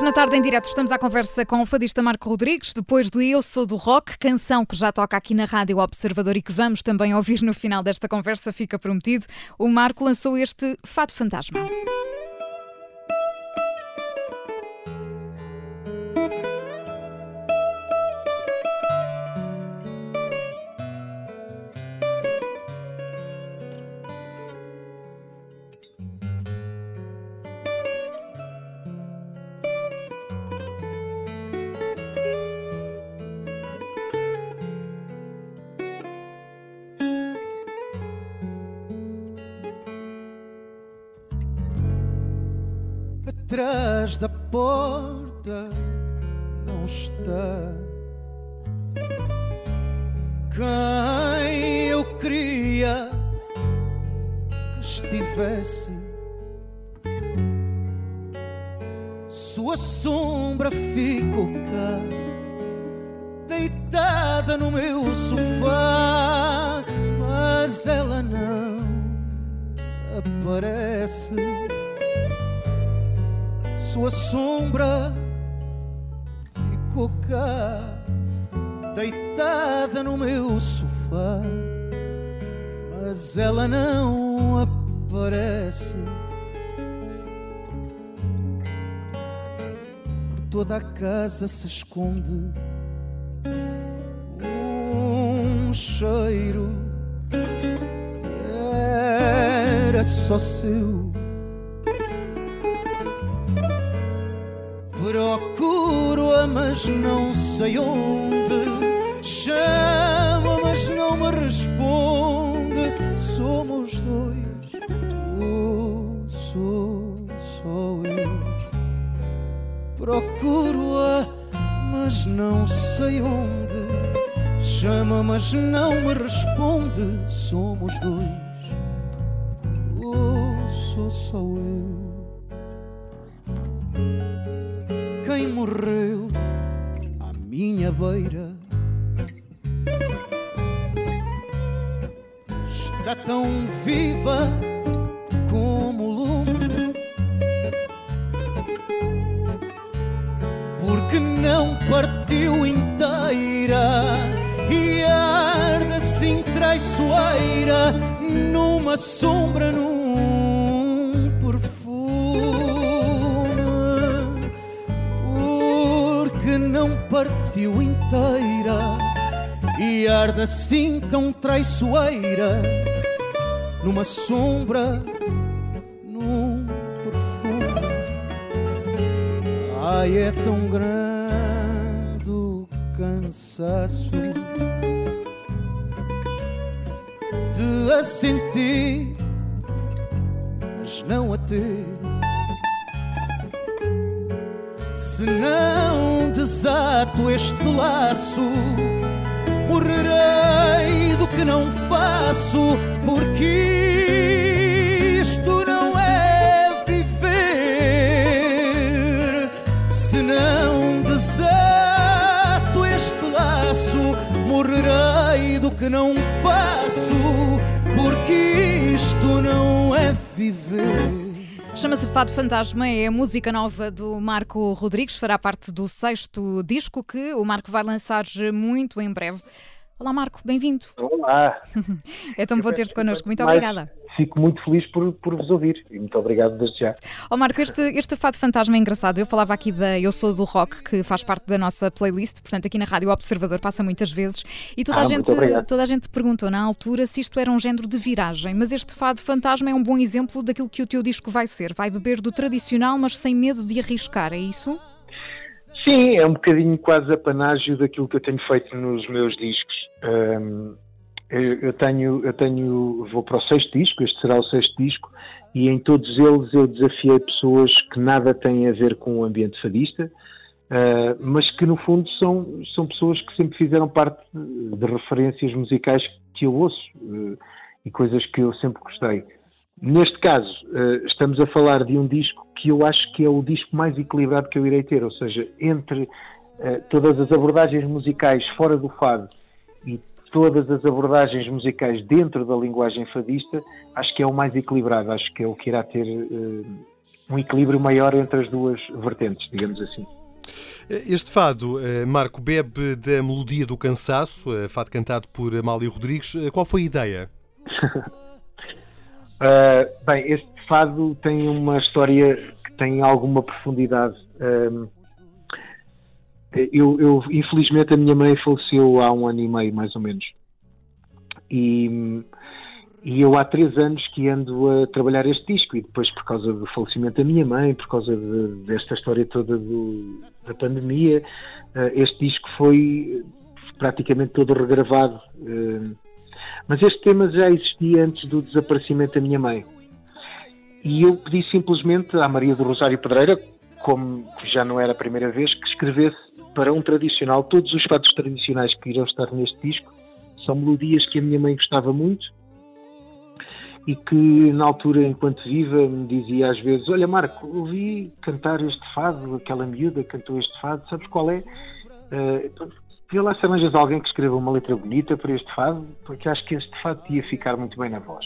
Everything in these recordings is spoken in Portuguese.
Hoje na tarde em direto estamos à conversa com o fadista Marco Rodrigues, depois de Eu Sou do Rock, canção que já toca aqui na Rádio Observador e que vamos também ouvir no final desta conversa, fica prometido. O Marco lançou este Fato Fantasma. Atrás da porta não está quem eu queria que estivesse. Sua sombra ficou cá, deitada no meu sofá, mas ela não aparece sua sombra ficou cá, deitada no meu sofá, mas ela não aparece. Por toda a casa se esconde um cheiro que era só seu mas não sei onde. Chamo, mas não me responde. Somos dois, oh, sou só eu. Procuro-a, mas não sei onde. Chama, mas não me responde. Somos dois, oh, sou só eu. quem morreu beira está tão viva como o lume, porque não partiu inteira e arde assim traiçoeira numa sombra, num e arde assim tão traiçoeira numa sombra, num perfume. Ai, é tão grande o cansaço de a sentir, mas não a ter. Se não desato este laço, morrerei do que não faço, porque isto não é viver. Se não desato este laço, morrerei do que não faço, porque isto não é viver. Chama-se Fado Fantasma, é a música nova do Marco Rodrigues, fará parte do sexto disco que o Marco vai lançar muito em breve. Olá Marco, bem-vindo. Olá. é tão bom ter-te connosco, muito obrigada. Fico muito feliz por, por vos ouvir e muito obrigado desde já. Oh, Marco, este, este Fado Fantasma é engraçado. Eu falava aqui da Eu Sou do Rock, que faz parte da nossa playlist, portanto aqui na Rádio Observador passa muitas vezes e toda, ah, a, gente, toda a gente perguntou na altura se isto era um género de viragem, mas este Fado Fantasma é um bom exemplo daquilo que o teu disco vai ser. Vai beber do tradicional, mas sem medo de arriscar, é isso? Sim, é um bocadinho quase a panágio daquilo que eu tenho feito nos meus discos. Um, eu tenho, eu tenho, vou para o sexto disco, este será o sexto disco, e em todos eles eu desafiei pessoas que nada têm a ver com o ambiente fadista, uh, mas que no fundo são, são pessoas que sempre fizeram parte de referências musicais que eu ouço uh, e coisas que eu sempre gostei. Neste caso, uh, estamos a falar de um disco que eu acho que é o disco mais equilibrado que eu irei ter, ou seja, entre todas as abordagens musicais fora do fado e todas as abordagens musicais dentro da linguagem fadista, acho que é o mais equilibrado, acho que é o que irá ter uh, um equilíbrio maior entre as duas vertentes, digamos assim. Este fado, Marco, bebe da melodia do cansaço, fado cantado por Amália Rodrigues. Qual foi a ideia? uh, bem, este fado tem uma história que tem alguma profundidade. Um, eu, eu, infelizmente, a minha mãe faleceu há um ano e meio, mais ou menos. E, e eu há três anos que ando a trabalhar este disco e depois por causa do falecimento da minha mãe, por causa de, desta história toda do, da pandemia, uh, este disco foi praticamente todo regravado. Uh, mas este tema já existia antes do desaparecimento da minha mãe. E eu pedi simplesmente à Maria do Rosário Pedreira, como já não era a primeira vez, que escrevesse para um tradicional. Todos os fatos tradicionais que irão estar neste disco são melodias que a minha mãe gostava muito e que na altura, enquanto viva, me dizia às vezes: Olha, Marco, ouvi cantar este fado, aquela miúda cantou este fado, sabes qual é? Uh, vê lá se arranjas alguém que escreva uma letra bonita para este fado, porque acho que este fado ia ficar muito bem na voz.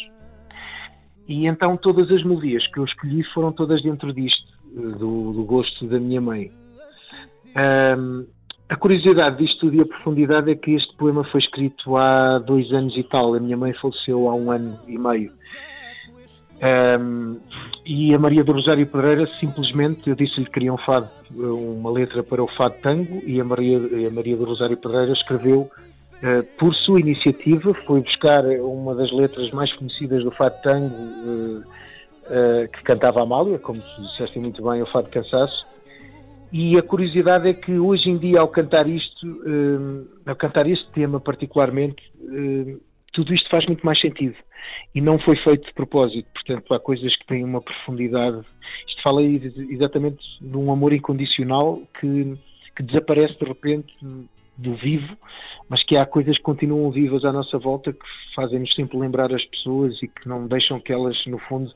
E então todas as melodias que eu escolhi foram todas dentro disto, do, do gosto da minha mãe. Um, a curiosidade disto e a profundidade é que este poema foi escrito há dois anos e tal. A minha mãe faleceu há um ano e meio. Um, e a Maria do Rosário Pedreira simplesmente, eu disse-lhe que queria um fado, uma letra para o fado tango e a Maria, a Maria do Rosário Pedreira escreveu Uh, por sua iniciativa, foi buscar uma das letras mais conhecidas do Fado Tango, uh, uh, que cantava a Amália, como disseste muito bem, o Fado Cansaço. E a curiosidade é que hoje em dia, ao cantar isto, ao cantar este tema particularmente, tudo isto faz muito mais sentido. E não foi feito de propósito, portanto, há coisas que têm uma profundidade. Isto fala exatamente de um amor incondicional que, que desaparece de repente do vivo, mas que há coisas que continuam vivas à nossa volta que fazem-nos sempre lembrar as pessoas e que não deixam que elas, no fundo,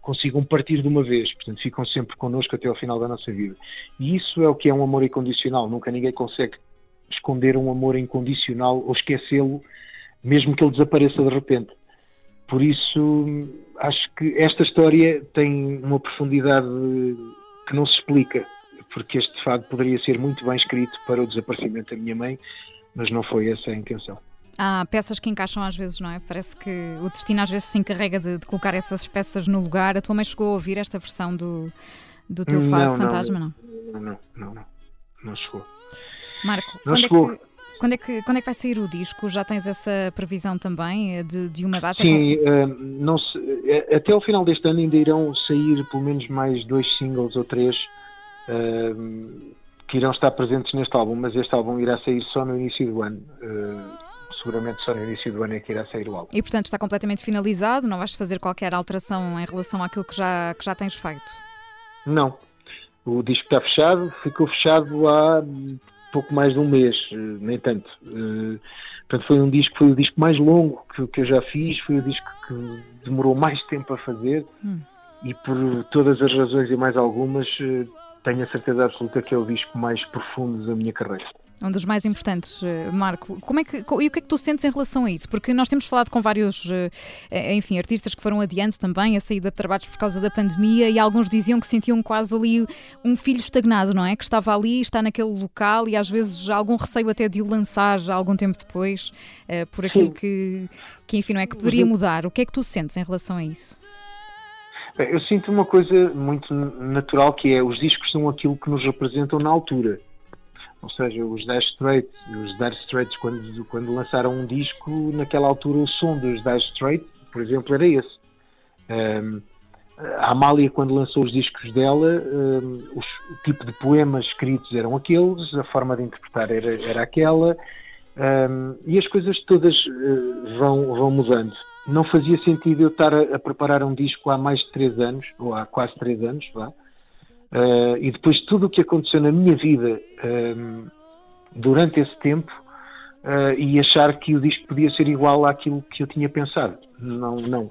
consigam partir de uma vez, portanto ficam sempre connosco até ao final da nossa vida. E isso é o que é um amor incondicional, nunca ninguém consegue esconder um amor incondicional ou esquecê-lo, mesmo que ele desapareça de repente. Por isso, acho que esta história tem uma profundidade que não se explica porque este fado poderia ser muito bem escrito para o desaparecimento da minha mãe, mas não foi essa a intenção. Há peças que encaixam às vezes, não é? Parece que o destino às vezes se encarrega de, de colocar essas peças no lugar. A tua mãe chegou a ouvir esta versão do, do teu fado fantasma, não? Não, não, não, não, não chegou. Marco, não quando, chegou. É que, quando, é que, quando é que vai sair o disco? Já tens essa previsão também eh, de, de uma data? Sim, uh, não se, eh, até ao final deste ano ainda irão sair pelo menos mais dois singles ou três que irão estar presentes neste álbum, mas este álbum irá sair só no início do ano. Uh, seguramente só no início do ano é que irá sair o álbum. E portanto está completamente finalizado, não vais fazer qualquer alteração em relação àquilo que já, que já tens feito? Não. O disco está fechado, ficou fechado há pouco mais de um mês, eh, nem tanto. Uh, portanto, foi um disco, foi o disco mais longo que, que eu já fiz, foi o disco que demorou mais tempo a fazer hum. e por todas as razões e mais algumas tenho a certeza absoluta que é o disco mais profundo da minha carreira. Um dos mais importantes, eh, Marco. Como é que, e o que é que tu sentes em relação a isso? Porque nós temos falado com vários, eh, eh, enfim, artistas que foram adiando também a saída de trabalhos por causa da pandemia e alguns diziam que sentiam quase ali um filho estagnado, não é? Que estava ali, está naquele local e às vezes algum receio até de o lançar algum tempo depois, por aquilo que, que, enfim, não é? Que poderia mudar. O que é que tu sentes em relação a isso? Bem, eu sinto uma coisa muito natural que é os discos são aquilo que nos representam na altura. Ou seja, os Dire Straits, os Dire Straits quando, quando lançaram um disco, naquela altura o som dos Dire Straits, por exemplo, era esse. Um, a Amália, quando lançou os discos dela, um, os, o tipo de poemas escritos eram aqueles, a forma de interpretar era, era aquela, um, e as coisas todas uh, vão, vão mudando não fazia sentido eu estar a, a, preparar um disco há mais de três anos, ou há quase três anos, vá, uh, e depois de tudo o que aconteceu na minha vida um, ehm, durante esse tempo, uh, e achar que o disco podia ser igual àquilo que eu tinha pensado. Não, não,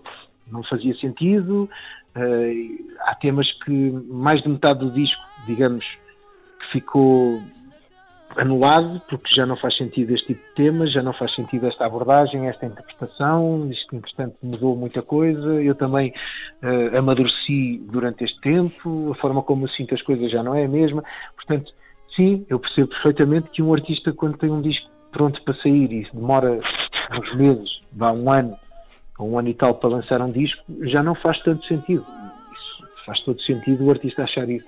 não fazia sentido. Uh, há temas que mais de metade do disco, digamos, que ficou anulado, porque já não faz sentido este tipo de temas, já não faz sentido esta abordagem, esta interpretação, isto entretanto mudou muita coisa, eu também uh, amadureci durante este tempo, a forma como eu sinto as coisas já não é a mesma, portanto, sim, eu percebo perfeitamente que um artista quando tem um disco pronto para sair e demora uns meses, vá um ano, ou um ano e tal para lançar um disco, já não faz tanto sentido. Isso faz todo sentido o artista achar isso.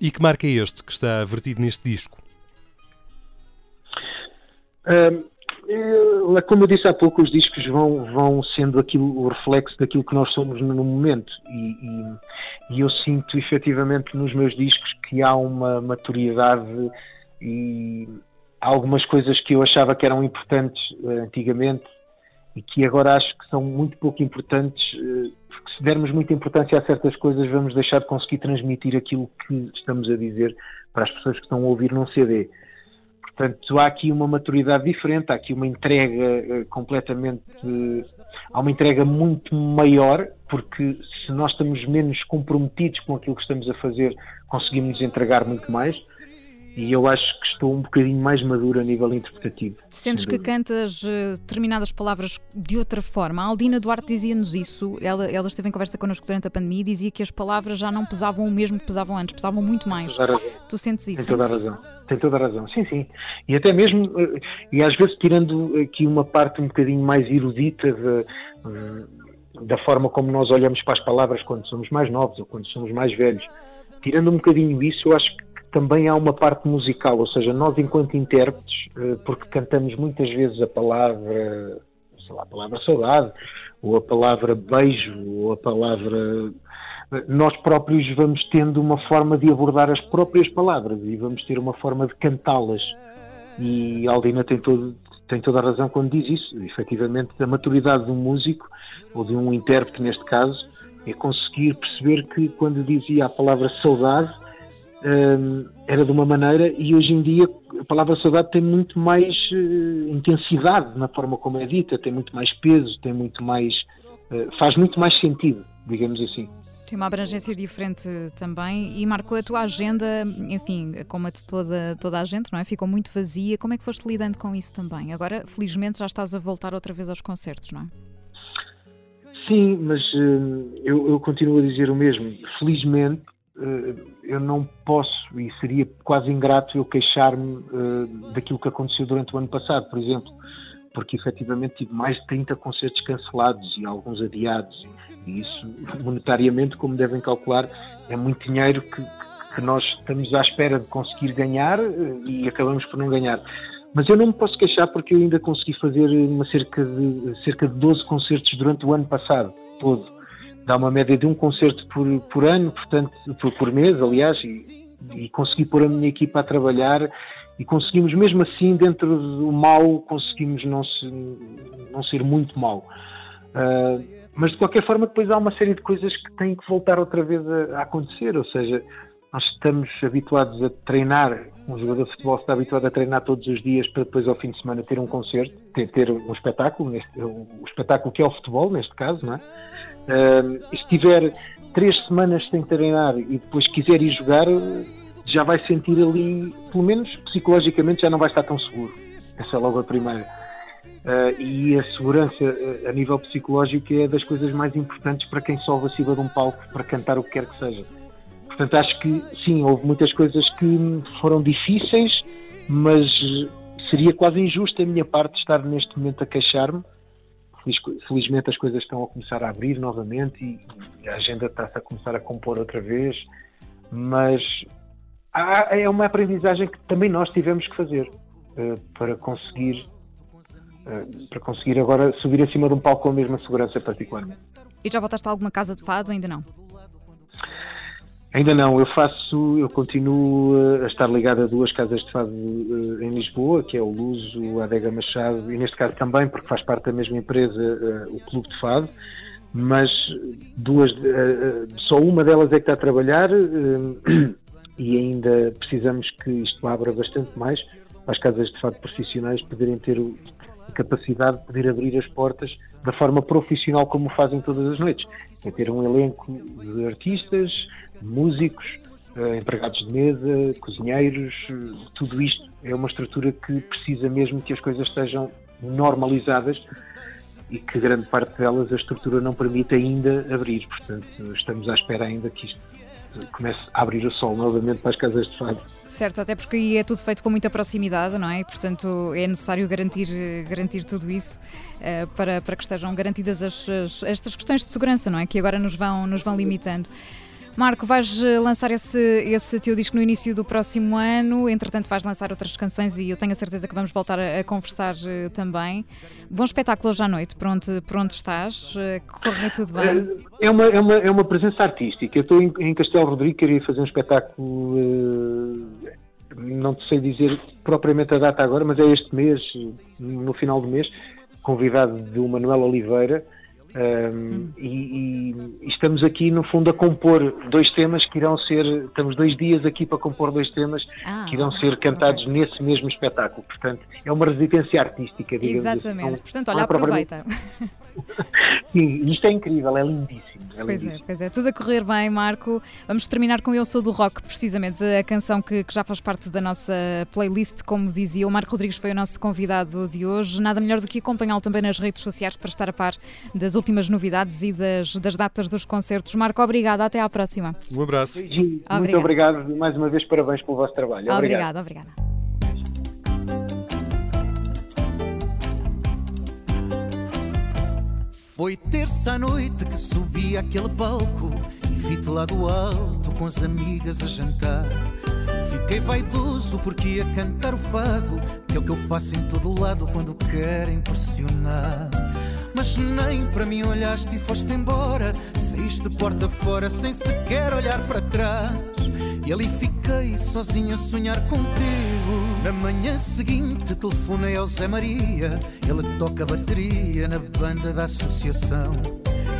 E que marca é este que está vertido neste disco? Uh, como eu disse há pouco, os discos vão, vão sendo aquilo, o reflexo daquilo que nós somos no momento e, e, e, eu sinto efetivamente nos meus discos que há uma maturidade e algumas coisas que eu achava que eram importantes uh, antigamente e que agora acho que são muito pouco importantes, uh, porque se dermos muita importância a certas coisas vamos deixar de conseguir transmitir aquilo que estamos a dizer para as pessoas que estão a ouvir num CD. Portanto, há aqui uma maturidade diferente, há aqui uma entrega uh, completamente. Uh, há uma entrega muito maior, porque se nós estamos menos comprometidos com aquilo que estamos a fazer, conseguimos entregar muito mais. E eu acho que estou um bocadinho mais maduro a nível interpretativo. Sentes que cantas uh, determinadas palavras de outra forma? A Aldina Duarte dizia-nos isso. Ela, ela esteve em conversa connosco durante a pandemia e dizia que as palavras já não pesavam o mesmo que pesavam antes, pesavam muito mais. Tu sentes isso? Tem toda a razão tem toda a razão. Sim, sim. E até mesmo, eh, e às vezes tirando aqui uma parte um bocadinho mais erudita de, da forma como nós olhamos para as palavras quando somos mais novos ou quando somos mais velhos, tirando um bocadinho isso, eu acho que também há uma parte musical, ou seja, nós enquanto intérpretes, eh, porque cantamos muitas vezes a palavra, sei lá, a palavra saudade, ou a palavra beijo, ou a palavra nós próprios vamos tendo uma forma de abordar as próprias palavras e vamos ter uma forma de cantá-las. E Aldina tem, todo, tem toda a razão quando diz isso. Efetivamente, a maturidade de um músico, ou de um intérprete neste caso, é conseguir perceber que quando dizia a palavra saudade, era de uma maneira e hoje em dia a palavra saudade tem muito mais uh, intensidade na forma como é dita, tem muito mais peso, tem muito mais uh, faz muito mais sentido, digamos assim. Tem uma abrangência diferente também e marcou a tua agenda, enfim, como a de toda, toda a gente, não é? Ficou muito vazia. Como é que foste lidando com isso também? Agora, felizmente, já estás a voltar outra vez aos concertos, não é? Sim, mas uh, eu, eu, continuo a dizer o mesmo. Felizmente, eu não posso e seria quase ingrato eu queixar-me uh, daquilo que aconteceu durante o ano passado, por exemplo porque efetivamente tive mais de 30 concertos cancelados e alguns adiados. E isso, monetariamente, como devem calcular, é muito dinheiro que, que nós estamos à espera de conseguir ganhar eh, e acabamos por não ganhar. Mas eu não me posso queixar porque eu ainda consegui fazer uma cerca de, cerca de 12 concertos durante o ano passado, todo. Dá uma média de um concerto por, por ano, portanto, por, por mês, aliás, e, e consegui pôr a minha equipa a trabalhar e conseguimos mesmo assim dentro do mal conseguimos não, se, não ser muito mal uh, mas de qualquer forma depois há uma série de coisas que têm que voltar outra vez a, a, acontecer ou seja nós estamos habituados a treinar um jogador de futebol está habituado a treinar todos os dias para depois ao fim de semana ter um concerto ter, ter um espetáculo o espetáculo que é o futebol neste caso não é? Uh, se tiver três semanas sem treinar e depois quiser ir jogar já vai sentir ali, pelo menos psicologicamente, já não vai estar tão seguro. Essa é logo a primeira. Uh, e a segurança uh, a nível psicológico é das coisas mais importantes para quem sobe acima de um palco para cantar o que quer que seja. Portanto, acho que sim, houve muitas coisas que foram difíceis, mas seria quase injusto a minha parte estar neste momento a queixar-me. Felizmente as coisas estão a começar a abrir novamente e, a agenda está-se a começar a compor outra vez, mas há, é uma aprendizagem que também nós tivemos que fazer uh, para conseguir uh, para conseguir agora subir acima de um palco com a mesma segurança particularmente. E já voltaste a alguma casa de fado? Ainda não? Ainda não, eu faço, eu continuo eh, a estar ligado a duas casas de fado em Lisboa, que é o Luso, o Adega Machado, e neste caso também, porque faz parte da mesma empresa, o Clube de Fado, mas duas, só uma delas é que está a trabalhar, e ainda precisamos que isto abra bastante mais para as casas de fado profissionais poderem ter a capacidade de poder abrir as portas da forma profissional como fazem todas as noites. É ter um elenco de artistas, músicos, uh, empregados de mesa, cozinheiros, uh, tudo isto é uma estrutura que precisa mesmo que as coisas estejam normalizadas e que grande parte delas a estrutura não permite ainda abrir. Portanto, estamos à espera ainda que isto comece a abrir o sol novamente para as casas de fado. Certo, até porque aí é tudo feito com muita proximidade, não é? Portanto, é necessário garantir, garantir tudo isso uh, para, para que estejam garantidas as, as, estas questões de segurança, não é? Que agora nos vão, nos vão limitando. Marco, vais eh, lançar esse, esse teu disco no início do próximo ano, entretanto vais lançar outras canções e eu tenho a certeza que vamos voltar a, a conversar uh, também. Bom espetáculo hoje à noite, por onde, por onde estás? Uh, corre tudo bem? É uma, é uma, é uma presença artística. Eu estou em, em Castelo Rodrigo, queria fazer um espetáculo, uh, não sei dizer propriamente a data agora, mas é este mês, no final do mês, convidado de Manuel Oliveira, um, e, e, estamos aqui, no fundo, a compor dois temas que irão ser. Estamos dois dias aqui para compor dois temas ah, que irão ser cantados okay. nesse mesmo espetáculo. Portanto, é uma residência artística, digamos assim. Exatamente. Assim. Portanto, olha, aproveita. Sim, isto é incrível, é lindíssimo. É pois lindíssimo. é, pois é. Tudo a correr bem, Marco. Vamos terminar com Eu Sou do Rock, precisamente, a canção que, que já faz parte da nossa playlist, como dizia. O Marco Rodrigues foi o nosso convidado de hoje. Nada melhor do que acompanhá-lo também nas redes sociais para estar a par das últimas novidades e das, das datas dos concertos. Marco, obrigada. Até à próxima. Um abraço. Muito obrigado. obrigado. Mais uma vez, parabéns pelo vosso trabalho. Obrigada, obrigada. Foi terça à noite que subi aquele palco e vi-te lá do alto com as amigas a jantar. Fiquei vaidoso porque ia cantar o fado, que é o que eu faço em todo lado quando quero impressionar. Mas nem para mim olhaste e foste embora. Saíste porta fora sem sequer olhar para trás. E ali fiquei sozinho a sonhar contigo. Na manhã seguinte telefonei ao Zé Maria. Ele toca bateria na banda da associação.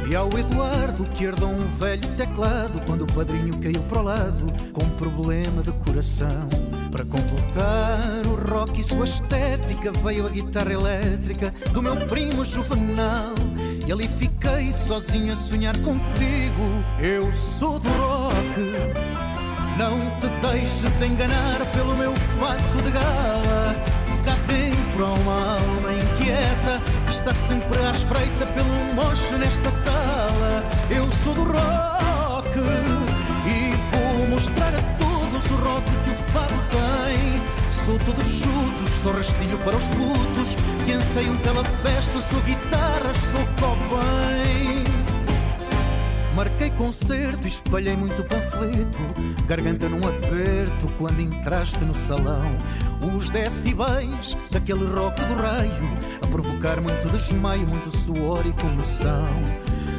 E ao Eduardo que herdou um velho teclado quando o padrinho caiu para o lado com um problema de coração. Para completar o rock e sua estética veio a guitarra elétrica do meu primo Juvenal. E ali fiquei sozinho a sonhar contigo. Eu sou do rock. Não te deixes enganar pelo meu fato de gala. Cá dentro há uma alma inquieta que está sempre à espreita pelo mocho nesta sala. Eu sou do rock e vou mostrar a todos o rock que o fado tem. Sou todo chuto, sou rastilho para os putos que anseiam pela festa. Sou guitarra, sou bem. Marquei concerto, espalhei muito panfleto, garganta num aperto quando entraste no salão. Os decibéis daquele rock do raio a provocar muito desmaio, muito suor e comoção.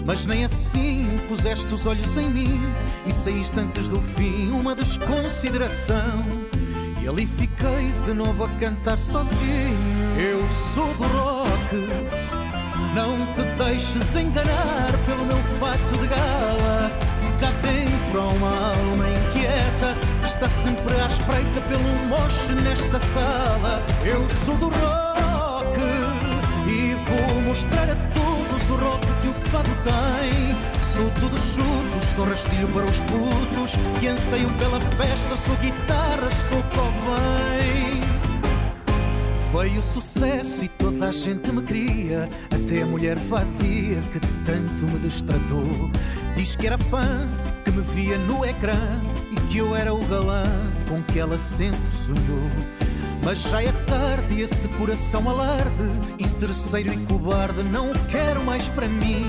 Mas nem assim puseste os olhos em mim e saíste antes do fim, uma desconsideração. E ali fiquei de novo a cantar sozinho. Eu sou do rock, não te deixes enganar pelo meu facto de gala. Cá dentro há uma alma inquieta que está sempre à espreita pelo moche nesta sala. Eu sou do rock e vou mostrar a todos o rock que o fado tem. Sou tudo chuto, sou rastilho para os putos que anseiam pela festa. Sou guitarra, sou bem. Veio sucesso e toda a gente me queria, até a mulher vadia que tanto me destratou. Diz que era fã, que me via no ecrã e que eu era o galã com que ela sempre sonhou. Mas já é tarde e esse coração alarde, interesseiro e cobarde, não o quero mais para mim.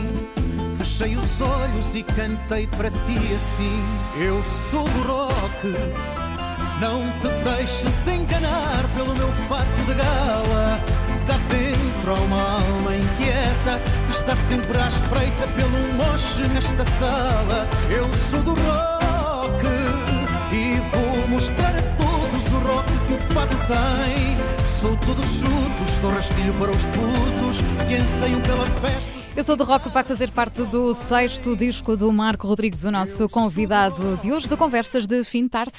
Fechei os olhos e cantei para ti assim: Eu sou do rock. Não te deixes enganar pelo meu fato de gala. Cá dentro há uma alma inquieta que está sempre à espreita pelo moche nesta sala. Eu sou do rock e vou mostrar a todos o rock que o fado tem. Sou todo chuto, sou rastilho para os putos que anseiam pela festa. Eu sou do Rock, vai fazer parte do sexto disco do Marco Rodrigues, o nosso convidado de hoje, do Conversas de Fim de Tarde.